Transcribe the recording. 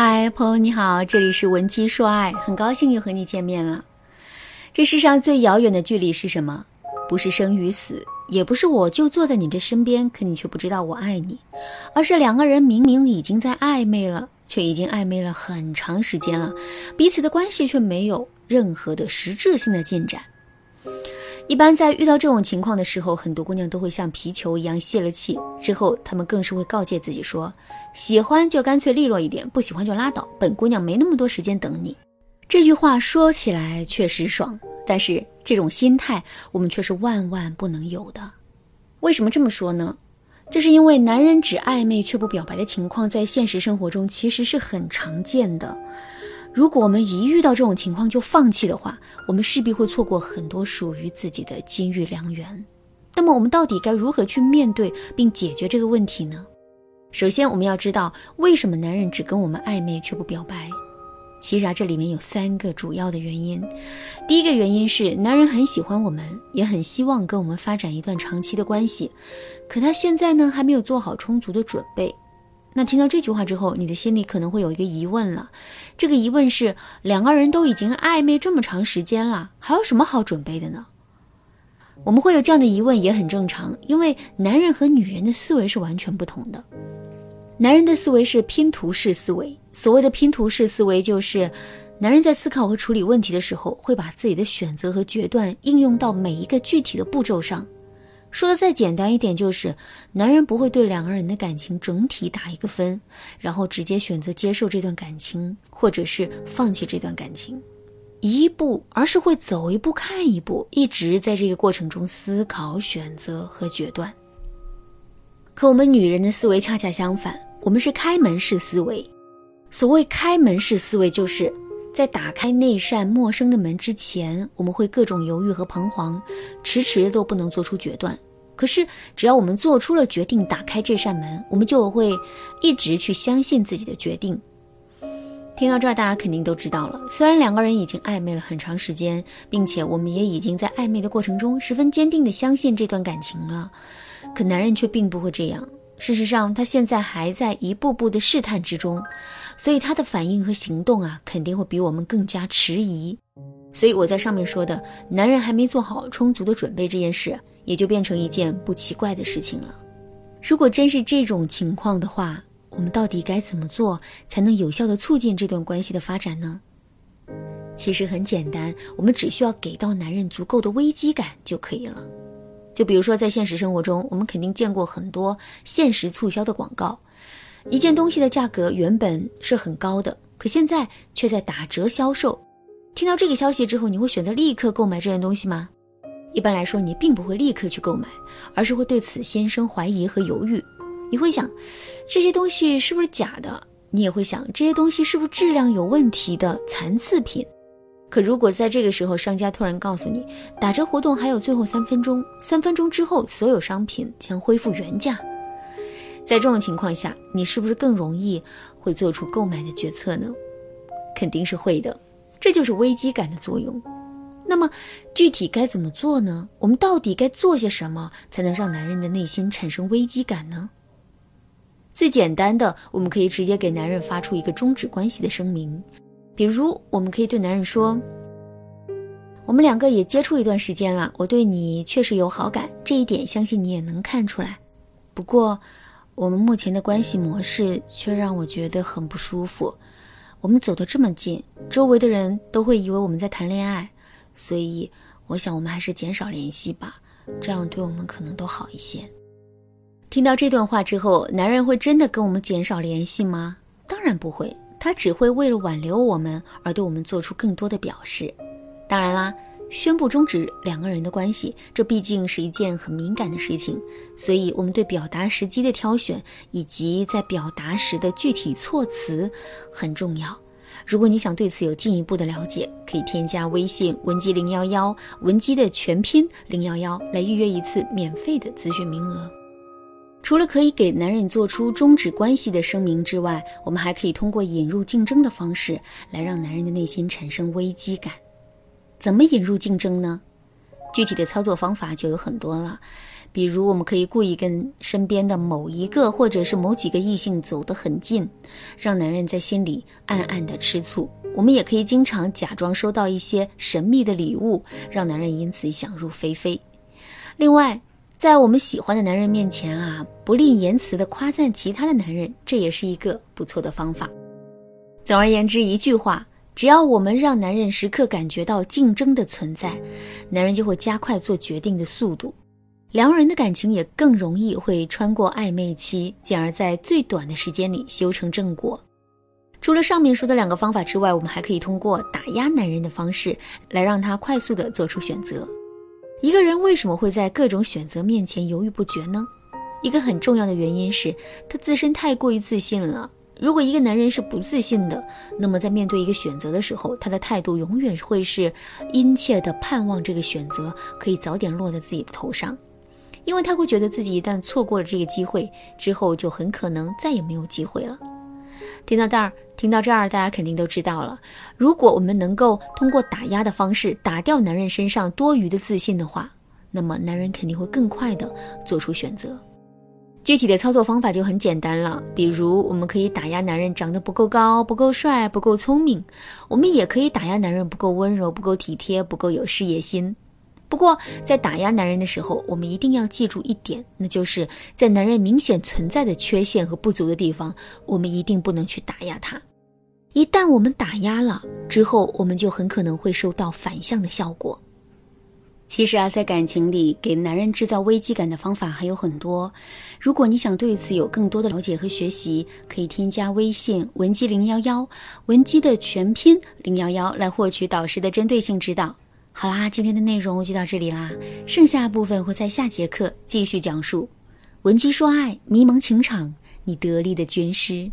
嗨，朋友你好，这里是文姬说爱，很高兴又和你见面了。这世上最遥远的距离是什么？不是生与死，也不是我就坐在你的身边，可你却不知道我爱你，而是两个人明明已经在暧昧了，却已经暧昧了很长时间了，彼此的关系却没有任何的实质性的进展。一般在遇到这种情况的时候，很多姑娘都会像皮球一样泄了气。之后，她们更是会告诫自己说：“喜欢就干脆利落一点，不喜欢就拉倒。本姑娘没那么多时间等你。”这句话说起来确实爽，但是这种心态我们却是万万不能有的。为什么这么说呢？这是因为男人只暧昧却不表白的情况，在现实生活中其实是很常见的。如果我们一遇到这种情况就放弃的话，我们势必会错过很多属于自己的金玉良缘。那么，我们到底该如何去面对并解决这个问题呢？首先，我们要知道为什么男人只跟我们暧昧却不表白。其实啊，这里面有三个主要的原因。第一个原因是，男人很喜欢我们，也很希望跟我们发展一段长期的关系，可他现在呢，还没有做好充足的准备。那听到这句话之后，你的心里可能会有一个疑问了，这个疑问是：两个人都已经暧昧这么长时间了，还有什么好准备的呢？我们会有这样的疑问也很正常，因为男人和女人的思维是完全不同的。男人的思维是拼图式思维，所谓的拼图式思维，就是男人在思考和处理问题的时候，会把自己的选择和决断应用到每一个具体的步骤上。说的再简单一点，就是男人不会对两个人的感情整体打一个分，然后直接选择接受这段感情，或者是放弃这段感情，一步，而是会走一步看一步，一直在这个过程中思考、选择和决断。可我们女人的思维恰恰相反，我们是开门式思维。所谓开门式思维，就是。在打开那扇陌生的门之前，我们会各种犹豫和彷徨，迟迟都不能做出决断。可是，只要我们做出了决定，打开这扇门，我们就会一直去相信自己的决定。听到这儿，大家肯定都知道了。虽然两个人已经暧昧了很长时间，并且我们也已经在暧昧的过程中十分坚定地相信这段感情了，可男人却并不会这样。事实上，他现在还在一步步的试探之中，所以他的反应和行动啊，肯定会比我们更加迟疑。所以我在上面说的，男人还没做好充足的准备这件事，也就变成一件不奇怪的事情了。如果真是这种情况的话，我们到底该怎么做才能有效的促进这段关系的发展呢？其实很简单，我们只需要给到男人足够的危机感就可以了。就比如说，在现实生活中，我们肯定见过很多限时促销的广告。一件东西的价格原本是很高的，可现在却在打折销售。听到这个消息之后，你会选择立刻购买这件东西吗？一般来说，你并不会立刻去购买，而是会对此心生怀疑和犹豫。你会想，这些东西是不是假的？你也会想，这些东西是不是质量有问题的残次品？可如果在这个时候，商家突然告诉你打折活动还有最后三分钟，三分钟之后所有商品将恢复原价，在这种情况下，你是不是更容易会做出购买的决策呢？肯定是会的，这就是危机感的作用。那么具体该怎么做呢？我们到底该做些什么才能让男人的内心产生危机感呢？最简单的，我们可以直接给男人发出一个终止关系的声明。比如，我们可以对男人说：“我们两个也接触一段时间了，我对你确实有好感，这一点相信你也能看出来。不过，我们目前的关系模式却让我觉得很不舒服。我们走得这么近，周围的人都会以为我们在谈恋爱，所以我想我们还是减少联系吧，这样对我们可能都好一些。”听到这段话之后，男人会真的跟我们减少联系吗？当然不会。他只会为了挽留我们而对我们做出更多的表示。当然啦，宣布终止两个人的关系，这毕竟是一件很敏感的事情，所以我们对表达时机的挑选以及在表达时的具体措辞很重要。如果你想对此有进一步的了解，可以添加微信文姬零幺幺，文姬的全拼零幺幺来预约一次免费的咨询名额。除了可以给男人做出终止关系的声明之外，我们还可以通过引入竞争的方式来让男人的内心产生危机感。怎么引入竞争呢？具体的操作方法就有很多了，比如，我们可以故意跟身边的某一个或者是某几个异性走得很近，让男人在心里暗暗的吃醋。我们也可以经常假装收到一些神秘的礼物，让男人因此想入非非。另外，在我们喜欢的男人面前啊，不吝言辞的夸赞其他的男人，这也是一个不错的方法。总而言之，一句话，只要我们让男人时刻感觉到竞争的存在，男人就会加快做决定的速度，两人的感情也更容易会穿过暧昧期，进而在最短的时间里修成正果。除了上面说的两个方法之外，我们还可以通过打压男人的方式来让他快速的做出选择。一个人为什么会在各种选择面前犹豫不决呢？一个很重要的原因是他自身太过于自信了。如果一个男人是不自信的，那么在面对一个选择的时候，他的态度永远会是殷切的盼望这个选择可以早点落在自己的头上，因为他会觉得自己一旦错过了这个机会，之后就很可能再也没有机会了。听到这儿，听到这儿，大家肯定都知道了。如果我们能够通过打压的方式打掉男人身上多余的自信的话，那么男人肯定会更快的做出选择。具体的操作方法就很简单了，比如我们可以打压男人长得不够高、不够帅、不够聪明；我们也可以打压男人不够温柔、不够体贴、不够有事业心。不过，在打压男人的时候，我们一定要记住一点，那就是在男人明显存在的缺陷和不足的地方，我们一定不能去打压他。一旦我们打压了之后，我们就很可能会收到反向的效果。其实啊，在感情里给男人制造危机感的方法还有很多。如果你想对此有更多的了解和学习，可以添加微信文姬零幺幺，文姬的全拼零幺幺，来获取导师的针对性指导。好啦，今天的内容就到这里啦，剩下部分会在下节课继续讲述。闻鸡说爱，迷茫情场，你得力的军师。